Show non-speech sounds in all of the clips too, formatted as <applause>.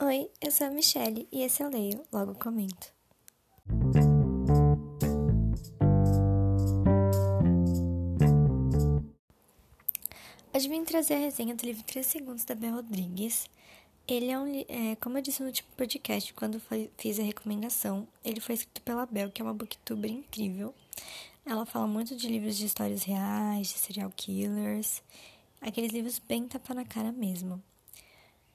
Oi, eu sou a Michelle e esse eu leio, logo comento. Hoje vim trazer a resenha do livro 3 Segundos da Bel Rodrigues. Ele é um, é, como eu disse no último podcast, quando foi, fiz a recomendação, ele foi escrito pela Bel, que é uma booktuber incrível. Ela fala muito de livros de histórias reais, de serial killers, aqueles livros bem tapa na cara mesmo.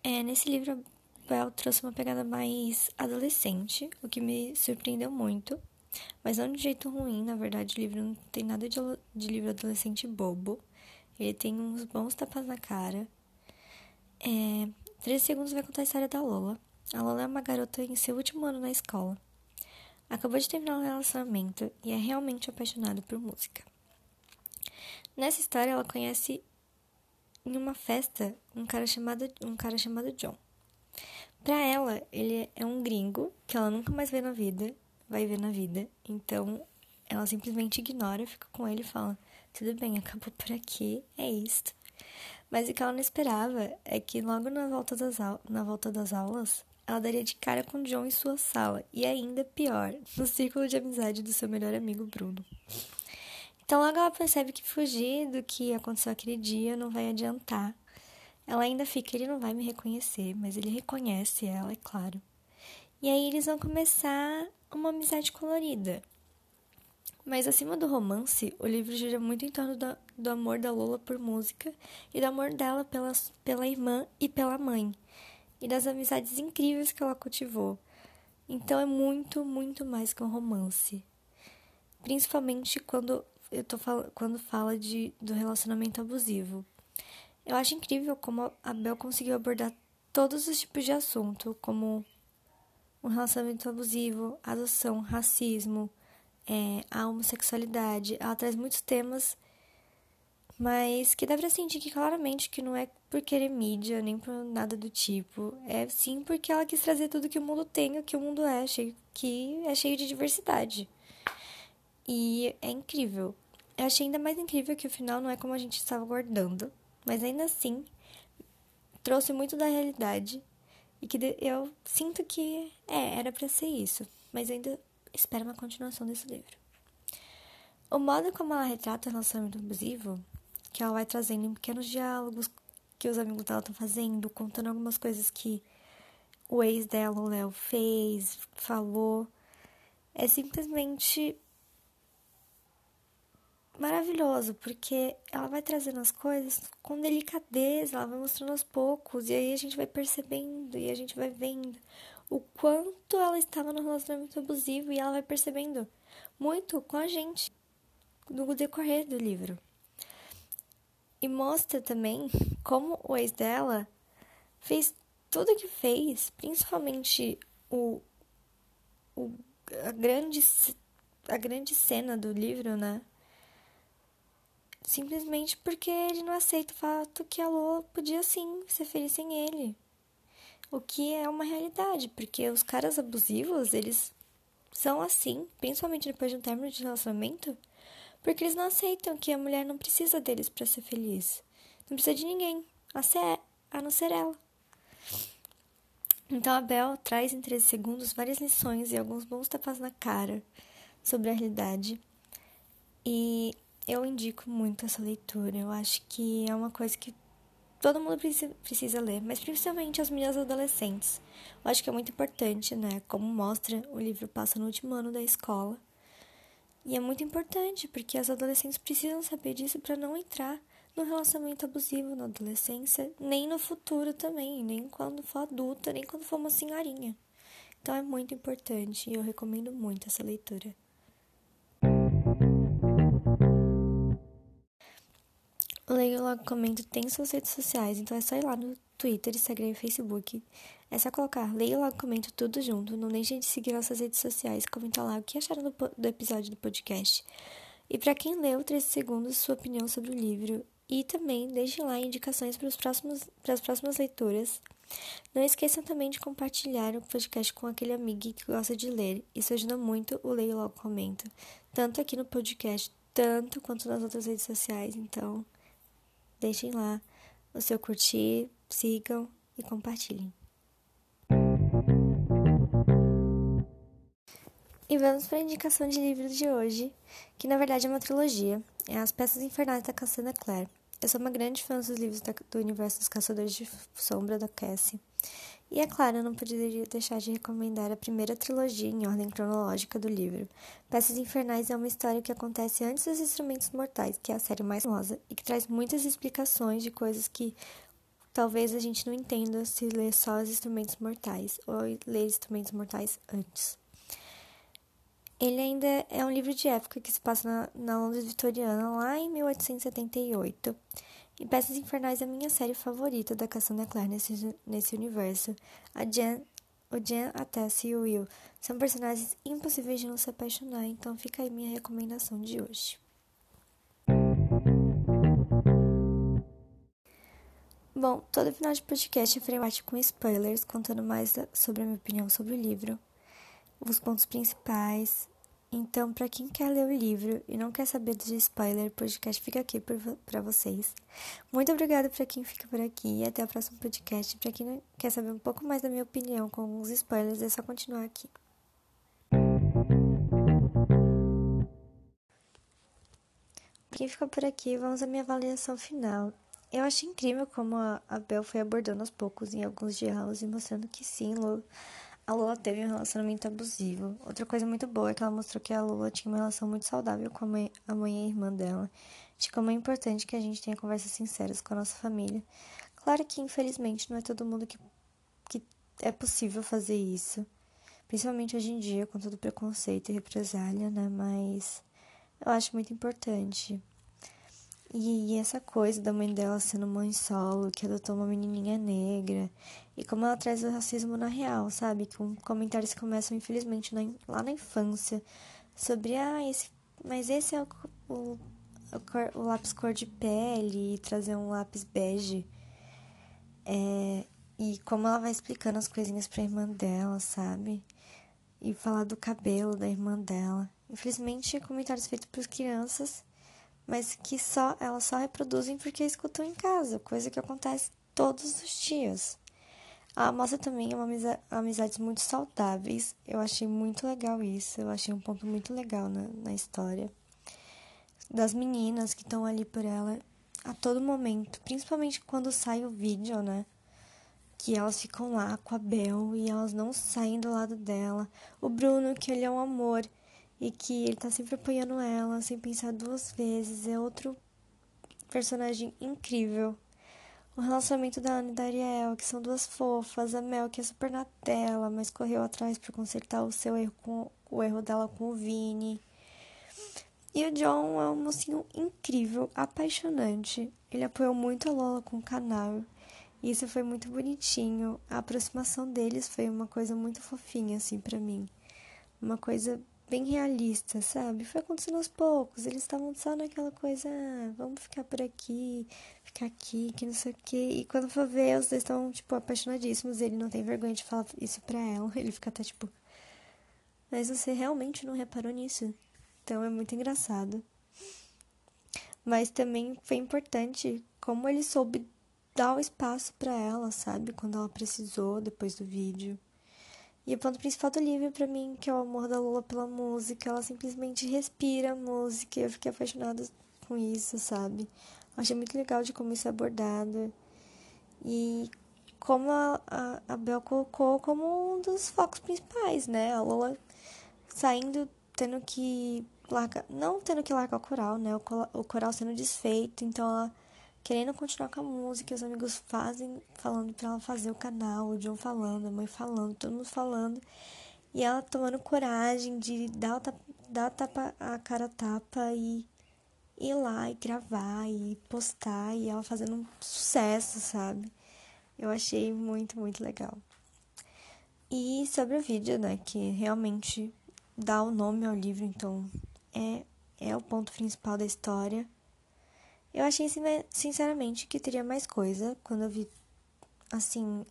É, nesse livro, Bell trouxe uma pegada mais adolescente, o que me surpreendeu muito. Mas não de jeito ruim, na verdade, o livro não tem nada de, de livro adolescente bobo. Ele tem uns bons tapas na cara. É, 13 segundos vai contar a história da Lola. A Lola é uma garota em seu último ano na escola. Acabou de terminar um relacionamento e é realmente apaixonada por música. Nessa história, ela conhece em uma festa um cara chamado, um cara chamado John. Para ela, ele é um gringo que ela nunca mais vê na vida, vai ver na vida. Então, ela simplesmente ignora, fica com ele e fala: "Tudo bem, acabou por aqui, é isto". Mas o que ela não esperava é que logo na volta das, na volta das aulas, ela daria de cara com John em sua sala, e ainda pior, no círculo de amizade do seu melhor amigo Bruno. Então logo ela percebe que fugir do que aconteceu aquele dia não vai adiantar, ela ainda fica, ele não vai me reconhecer, mas ele reconhece ela, é claro. E aí eles vão começar uma amizade colorida. Mas acima do romance, o livro gira muito em torno do, do amor da Lola por música e do amor dela pela, pela irmã e pela mãe, e das amizades incríveis que ela cultivou. Então é muito, muito mais que um romance. Principalmente quando eu tô quando fala de, do relacionamento abusivo. Eu acho incrível como a Bel conseguiu abordar todos os tipos de assunto, como um relacionamento abusivo, adoção, racismo, é, a homossexualidade. Ela traz muitos temas, mas que dá pra sentir que claramente que não é por querer mídia, nem por nada do tipo. É sim porque ela quis trazer tudo que o mundo tem, o que o mundo é, cheio, que é cheio de diversidade. E é incrível. Eu achei ainda mais incrível que o final não é como a gente estava aguardando mas ainda assim trouxe muito da realidade. E que eu sinto que é, era para ser isso, mas ainda espero uma continuação desse livro. O modo como ela retrata o relacionamento abusivo, que ela vai trazendo em pequenos diálogos que os amigos dela estão fazendo, contando algumas coisas que o ex dela, o Léo, fez, falou, é simplesmente maravilhoso, porque ela vai trazendo as coisas com delicadeza, ela vai mostrando aos poucos, e aí a gente vai percebendo e a gente vai vendo o quanto ela estava no relacionamento abusivo e ela vai percebendo muito com a gente no decorrer do livro. E mostra também como o ex dela fez tudo o que fez, principalmente o, o a grande a grande cena do livro, né? Simplesmente porque ele não aceita o fato que a Lô podia sim ser feliz sem ele. O que é uma realidade, porque os caras abusivos, eles são assim, principalmente depois de um término de relacionamento, porque eles não aceitam que a mulher não precisa deles para ser feliz. Não precisa de ninguém, a, ser, a não ser ela. Então a Bel traz em 13 segundos várias lições e alguns bons tapas na cara sobre a realidade. E eu indico muito essa leitura. Eu acho que é uma coisa que todo mundo precisa ler, mas principalmente as meninas adolescentes. Eu acho que é muito importante, né? Como mostra, o livro passa no último ano da escola. E é muito importante, porque as adolescentes precisam saber disso para não entrar no relacionamento abusivo na adolescência, nem no futuro também, nem quando for adulta, nem quando for uma senhorinha. Então é muito importante e eu recomendo muito essa leitura. Leio Logo Comento tem suas redes sociais, então é só ir lá no Twitter, Instagram e Facebook. É só colocar Leio Logo Comento tudo junto. Não deixem de seguir nossas redes sociais, comentar lá o que acharam do, do episódio do podcast. E para quem leu 13 segundos, sua opinião sobre o livro. E também deixem lá indicações para, os próximos, para as próximas leituras. Não esqueçam também de compartilhar o podcast com aquele amigo que gosta de ler. Isso ajuda muito o Leio Logo Comento, tanto aqui no podcast, tanto quanto nas outras redes sociais. Então, Deixem lá o seu curtir, sigam e compartilhem. E vamos para a indicação de livro de hoje, que na verdade é uma trilogia, é As Peças Infernais da Cassandra Clare. Eu sou uma grande fã dos livros da, do universo dos Caçadores de Sombra da Cassie. E é claro, eu não poderia deixar de recomendar a primeira trilogia em ordem cronológica do livro. Peças Infernais é uma história que acontece antes dos Instrumentos Mortais, que é a série mais famosa, e que traz muitas explicações de coisas que talvez a gente não entenda se ler só os Instrumentos Mortais ou ler Instrumentos Mortais antes. Ele ainda é um livro de época que se passa na, na Londres vitoriana, lá em 1878. E Peças Infernais é a minha série favorita da Cassandra Clare nesse, nesse universo. A Jen, o Jen, a Tess e o Will são personagens impossíveis de não se apaixonar, então fica aí minha recomendação de hoje. Bom, todo final de podcast eu farei com spoilers, contando mais sobre a minha opinião sobre o livro, os pontos principais então, para quem quer ler o livro e não quer saber de spoiler, o podcast fica aqui para vocês. Muito obrigada para quem fica por aqui e até o próximo podcast. Para quem quer saber um pouco mais da minha opinião com os spoilers, é só continuar aqui. Quem fica por aqui, vamos à minha avaliação final. Eu achei incrível como a Bel foi abordando aos poucos em alguns diálogos e mostrando que sim, Lu a Lula teve um relacionamento abusivo. Outra coisa muito boa é que ela mostrou que a Lula tinha uma relação muito saudável com a mãe, a mãe e a irmã dela, de como é importante que a gente tenha conversas sinceras com a nossa família. Claro que, infelizmente, não é todo mundo que, que é possível fazer isso, principalmente hoje em dia, com todo preconceito e represália, né? Mas eu acho muito importante. E, e essa coisa da mãe dela sendo mãe solo, que adotou uma menininha negra, e como ela traz o racismo na real, sabe? Com comentários que começam, infelizmente, na, lá na infância, sobre, ah, esse, mas esse é o, o, o, o lápis cor de pele, e trazer um lápis bege. É, e como ela vai explicando as coisinhas pra irmã dela, sabe? E falar do cabelo da irmã dela. Infelizmente, comentários feitos por crianças mas que só elas só reproduzem porque escutam em casa, coisa que acontece todos os dias. A mostra também é uma amizade, amizades muito saudáveis. Eu achei muito legal isso. Eu achei um ponto muito legal na, na história. Das meninas que estão ali por ela a todo momento. Principalmente quando sai o vídeo, né? Que elas ficam lá com a Bel e elas não saem do lado dela. O Bruno, que ele é um amor e que ele tá sempre apoiando ela, sem pensar duas vezes. É outro personagem incrível. O relacionamento da Ana e da Ariel, que são duas fofas. A Mel, que é super na tela, mas correu atrás para consertar o seu erro com o erro dela com o Vini. E o John é um mocinho incrível, apaixonante. Ele apoiou muito a Lola com o canal. E isso foi muito bonitinho. A aproximação deles foi uma coisa muito fofinha, assim, para mim. Uma coisa bem realista, sabe? Foi acontecendo aos poucos. Eles estavam só naquela coisa, ah, vamos ficar por aqui, ficar aqui, que não sei o quê. E quando for ver, os dois estão, tipo, apaixonadíssimos. Ele não tem vergonha de falar isso pra ela. <laughs> Ele fica até tipo. Mas você realmente não reparou nisso? Então é muito engraçado. Mas também foi importante como ele soube dar o espaço para ela, sabe? Quando ela precisou depois do vídeo. E o ponto principal do livro para mim, que é o amor da Lula pela música, ela simplesmente respira música. Eu fiquei apaixonada com isso, sabe? Achei muito legal de como isso é abordado. E como a, a, a Bel colocou como um dos focos principais, né? A Lula saindo, tendo que largar, não tendo que largar o coral, né? O, o coral sendo desfeito, então ela querendo continuar com a música, os amigos fazem, falando pra ela fazer o canal, o John falando, a mãe falando, todo mundo falando. E ela tomando coragem de dar, dar a, tapa, a cara tapa e ir lá e gravar e postar e ela fazendo um sucesso, sabe? Eu achei muito, muito legal. E sobre o vídeo, né, que realmente dá o nome ao livro, então é, é o ponto principal da história. Eu achei sinceramente que teria mais coisa quando eu vi assim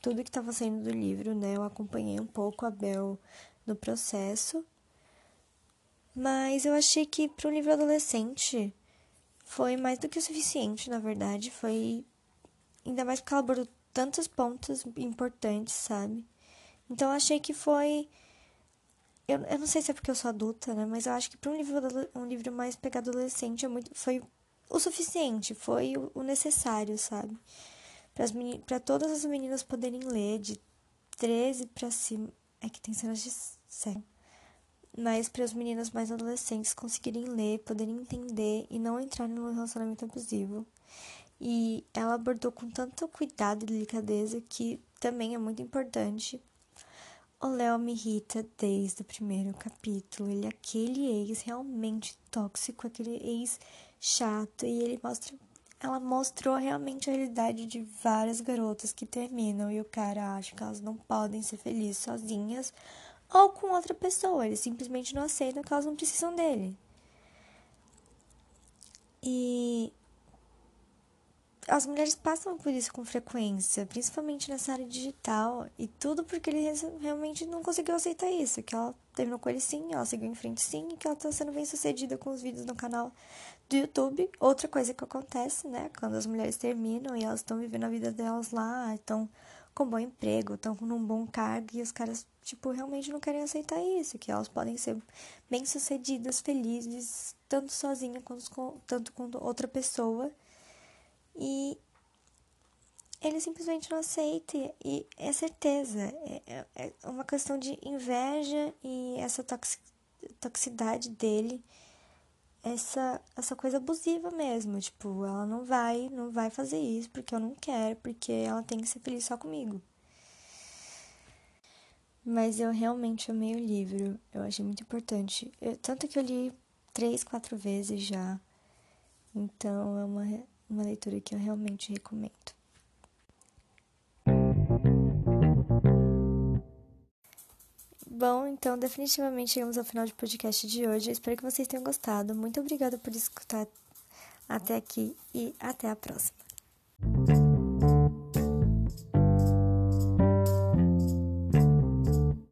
tudo que estava saindo do livro, né? Eu acompanhei um pouco a Bel no processo. Mas eu achei que para um livro adolescente foi mais do que o suficiente, na verdade. Foi ainda mais porque ela abordou tantos pontos importantes, sabe? Então eu achei que foi Eu, eu não sei se é porque eu sou adulta, né? Mas eu acho que para um livro, um livro mais pegado adolescente é muito, foi o suficiente, foi o, necessário, sabe? Para todas as meninas poderem ler, de 13 para cima. É que tem cenas de sexo. Mas para as meninas mais adolescentes conseguirem ler, poderem entender e não entrarem num relacionamento abusivo. E ela abordou com tanto cuidado e delicadeza que também é muito importante. O Léo me irrita desde o primeiro capítulo. Ele é aquele ex realmente tóxico, aquele ex chato. E ele mostra. Ela mostrou realmente a realidade de várias garotas que terminam e o cara acha que elas não podem ser felizes sozinhas ou com outra pessoa. Eles simplesmente não aceitam que elas não precisam dele. E as mulheres passam por isso com frequência, principalmente nessa área digital, e tudo porque ele realmente não conseguiu aceitar isso, que ela terminou com ele sim, ela seguiu em frente sim, e que ela tá sendo bem sucedida com os vídeos no canal do YouTube. Outra coisa que acontece, né, quando as mulheres terminam e elas estão vivendo a vida delas lá, estão com bom emprego, estão com um bom cargo, e os caras, tipo, realmente não querem aceitar isso, que elas podem ser bem sucedidas, felizes, tanto sozinha quanto com, tanto com outra pessoa e ele simplesmente não aceita. E é certeza. É, é, é uma questão de inveja e essa toxicidade dele. Essa, essa coisa abusiva mesmo. Tipo, ela não vai, não vai fazer isso porque eu não quero, porque ela tem que ser feliz só comigo. Mas eu realmente amei o livro. Eu achei muito importante. Eu, tanto que eu li três, quatro vezes já. Então é uma uma leitura que eu realmente recomendo. Bom, então definitivamente chegamos ao final do podcast de hoje. Espero que vocês tenham gostado. Muito obrigada por escutar até aqui e até a próxima.